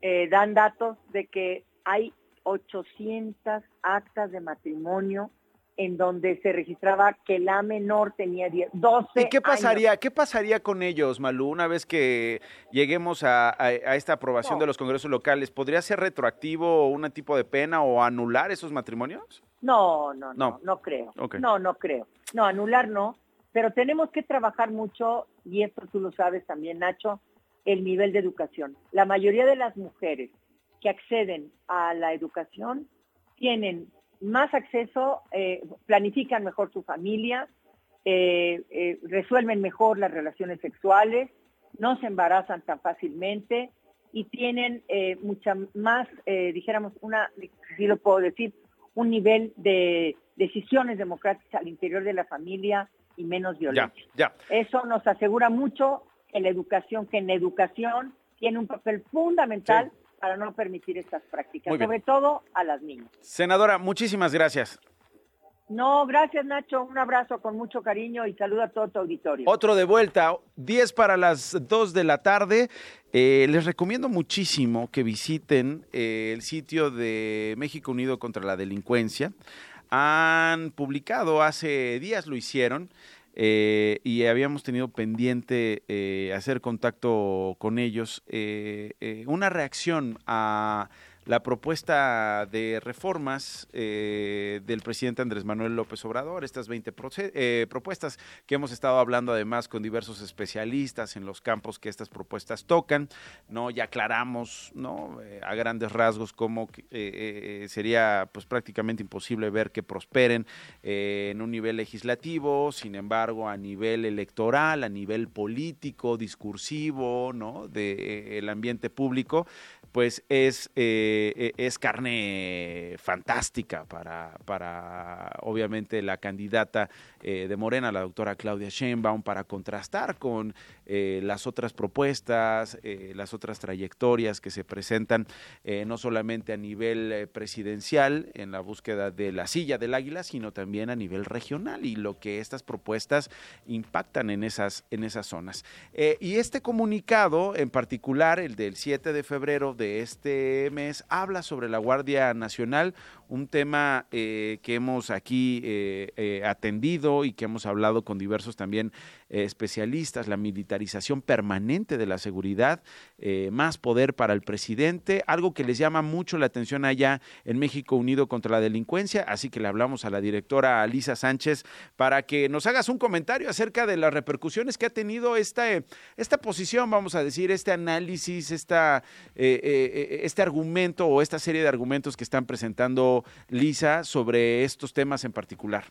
eh, dan datos de que hay 800 actas de matrimonio en donde se registraba que la menor tenía 10, 12 ¿Y qué pasaría, qué pasaría con ellos, Malú, una vez que lleguemos a, a- a esta aprobación No. de los congresos locales? ¿Podría ser retroactivo un tipo de pena o anular esos matrimonios? No, no, no, No. no, creo. No, no creo. No, anular no, pero tenemos que trabajar mucho, y esto tú lo sabes también, Nacho, el nivel de educación. La mayoría de las mujeres que acceden a la educación tienen más acceso, eh, planifican mejor su familia, eh, eh, resuelven mejor las relaciones sexuales, no se embarazan tan fácilmente y tienen eh, mucha más, eh, dijéramos, una, si lo puedo decir, un nivel de decisiones democráticas al interior de la familia y menos violencia. ya. Eso nos asegura mucho que la educación, que en la educación tiene un papel fundamental para no permitir estas prácticas, sobre todo a las niñas. Senadora, muchísimas gracias. No, gracias Nacho, un abrazo con mucho cariño y saludo a todo tu auditorio. Otro de vuelta, 10 para las 2 de la tarde. Eh, les recomiendo muchísimo que visiten eh, el sitio de México Unido contra la Delincuencia. Han publicado, hace días lo hicieron, eh, y habíamos tenido pendiente eh, hacer contacto con ellos, eh, eh, una reacción a la propuesta de reformas eh, del presidente Andrés Manuel López Obrador, estas 20 proce- eh, propuestas que hemos estado hablando además con diversos especialistas en los campos que estas propuestas tocan, no ya aclaramos no Eh, a grandes rasgos cómo eh, sería pues prácticamente imposible ver que prosperen en un nivel legislativo, sin embargo a nivel electoral, a nivel político, discursivo, no de eh, el ambiente público pues es, eh, es carne fantástica para, para obviamente la candidata eh, de Morena, la doctora Claudia Sheinbaum, para contrastar con eh, las otras propuestas, eh, las otras trayectorias que se presentan eh, no solamente a nivel presidencial en la búsqueda de la silla del águila, sino también a nivel regional y lo que estas propuestas impactan en esas, en esas zonas. Y este comunicado, en particular el del 7 de febrero de este mes, habla sobre la Guardia Nacional, un tema que hemos aquí atendido y que hemos hablado con diversos también eh, especialistas, la militarización permanente de la seguridad, eh, más poder para el presidente, algo que les llama mucho la atención allá en México Unido contra la Delincuencia, así que le hablamos a la directora Alisa Sánchez para que nos hagas un comentario acerca de las repercusiones que ha tenido esta, eh, esta posición, vamos a decir, este análisis, esta, este argumento o esta serie de argumentos que están presentando Lisa sobre estos temas en particular.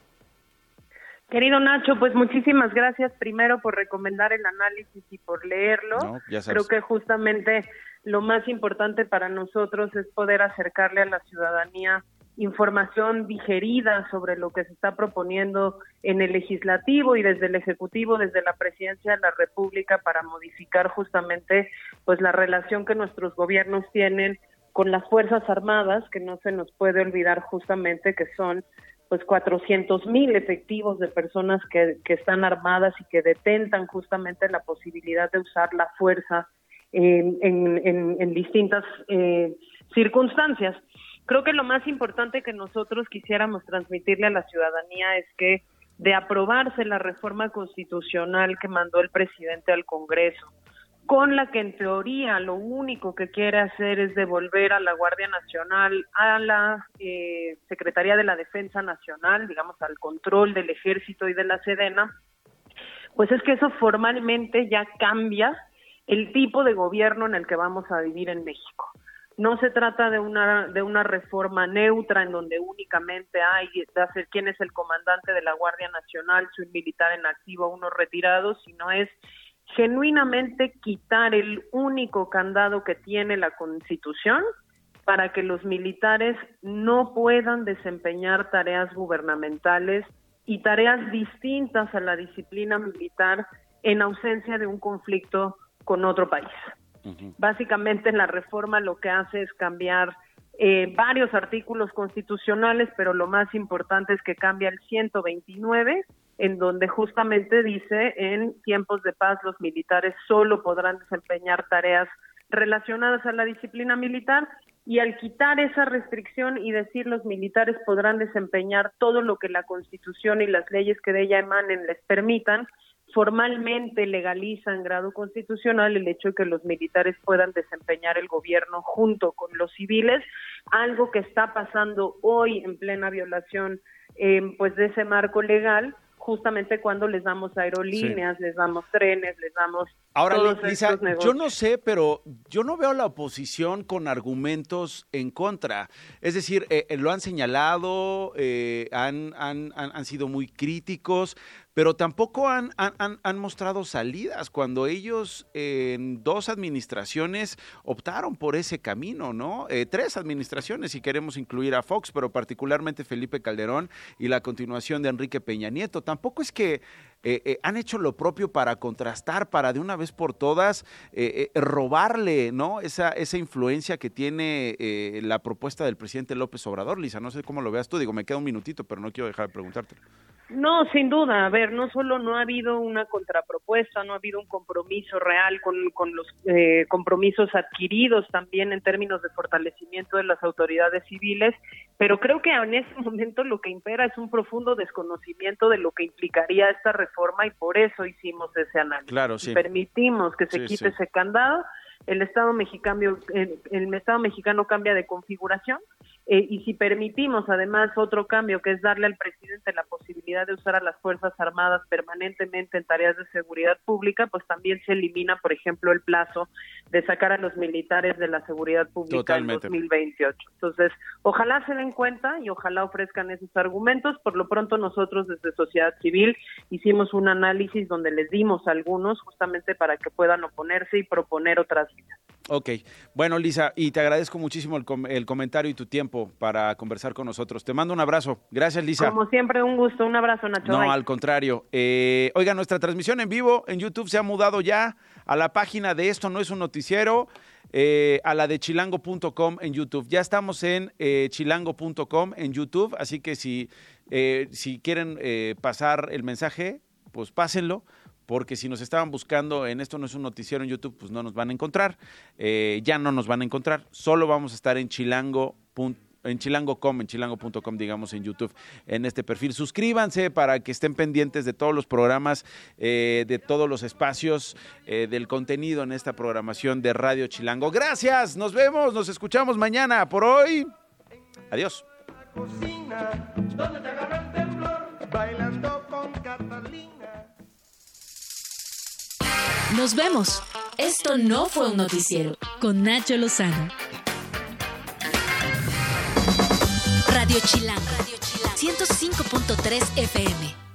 Querido Nacho, pues muchísimas gracias primero por recomendar el análisis y por leerlo. No, ya sabes. Creo que justamente lo más importante para nosotros es poder acercarle a la ciudadanía información digerida sobre lo que se está proponiendo en el legislativo y desde el ejecutivo, desde la presidencia de la República para modificar justamente pues la relación que nuestros gobiernos tienen con las Fuerzas Armadas, que no se nos puede olvidar justamente que son pues 400 mil efectivos de personas que, que están armadas y que detentan justamente la posibilidad de usar la fuerza en, en, en- en distintas eh, circunstancias. Creo que lo más importante que nosotros quisiéramos transmitirle a la ciudadanía es que de aprobarse la reforma constitucional que mandó el presidente al Congreso, con la que en teoría lo único que quiere hacer es devolver a la Guardia Nacional a la eh, Secretaría de la Defensa Nacional, digamos, al control del Ejército y de la Sedena, pues es que eso formalmente ya cambia el tipo de gobierno en el que vamos a vivir en México. No se trata de una de una reforma neutra en donde únicamente hay de hacer quién es el comandante de la Guardia Nacional, si un militar en activo o uno retirado, sino es genuinamente quitar el único candado que tiene la Constitución para que los militares no puedan desempeñar tareas gubernamentales y tareas distintas a la disciplina militar en ausencia de un conflicto con otro país. Básicamente la reforma lo que hace es cambiar eh, varios artículos constitucionales, pero lo más importante es que cambia el 129, en donde justamente dice en tiempos de paz los militares solo podrán desempeñar tareas relacionadas a la disciplina militar y al quitar esa restricción y decir los militares podrán desempeñar todo lo que la Constitución y las leyes que de ella emanen les permitan, formalmente legaliza en grado constitucional el hecho de que los militares puedan desempeñar el gobierno junto con los civiles, algo que está pasando hoy en plena violación eh, pues de ese marco legal justamente cuando les damos aerolíneas, les damos trenes, les damos Ahora, todos Lisa, estos yo negocios. no sé, pero yo no veo a la oposición con argumentos en contra. Es decir, eh, eh, lo han señalado, eh, han, han, han, han sido muy críticos, pero tampoco han, han, han- mostrado salidas cuando ellos en dos administraciones optaron por ese camino, ¿no? Eh, tres administraciones, si queremos incluir a Fox, pero particularmente Felipe Calderón y la continuación de Enrique Peña Nieto. Tampoco es que eh, eh, han hecho lo propio para contrastar, para de una vez por todas eh, eh, robarle, ¿no? Esa, esa influencia que tiene eh, la propuesta del presidente López Obrador, Lisa. No sé cómo lo veas tú, digo, me queda un minutito, pero no quiero dejar de preguntarte. No, sin duda. A ver, no solo no ha habido una contrapropuesta, no ha habido un compromiso real con, los eh, compromisos adquiridos también en términos de fortalecimiento de las autoridades civiles, pero creo que en ese momento lo que impera es un profundo desconocimiento de lo que implicaría esta reforma y por eso hicimos ese análisis. Claro, sí. Y permitimos que se Sí, quite sí. ese candado. El Estado mexicano, el, el Estado mexicano cambia de configuración eh, y si permitimos además otro cambio que es darle al presidente la posibilidad de usar a las Fuerzas Armadas permanentemente en tareas de seguridad pública, pues también se elimina, por ejemplo, el plazo de sacar a los militares de la seguridad pública Totalmente. en 2028. Entonces, ojalá se den cuenta y ojalá ofrezcan esos argumentos. Por lo pronto nosotros desde sociedad civil hicimos un análisis donde les dimos algunos justamente para que puedan oponerse y proponer otras vías. Ok, bueno Lisa, y te agradezco muchísimo el, com- el comentario y tu tiempo para conversar con nosotros. Te mando un abrazo. Gracias Lisa. Como siempre, un gusto. Un abrazo, Nacho. No, Bye. al contrario. Eh, oiga, nuestra transmisión en vivo en YouTube se ha mudado ya a la página de Esto No es un Noticiero, eh, a la de chilango.com en YouTube. Ya estamos en eh, chilango.com en YouTube, así que si, eh, si quieren eh, pasar el mensaje, pues pásenlo. Porque si nos estaban buscando en esto no es un noticiero en YouTube, pues no nos van a encontrar. Eh, ya no nos van a encontrar. Solo vamos a estar en chilango en chilango.com, en chilango.com, digamos, en YouTube, en este perfil. Suscríbanse para que estén pendientes de todos los programas, eh, de todos los espacios, eh, del contenido en esta programación de Radio Chilango. Gracias, nos vemos, nos escuchamos mañana. Por hoy, adiós. Nos vemos. Esto no fue un noticiero. Con Nacho Lozano. Radio Chilango. 105.3 FM.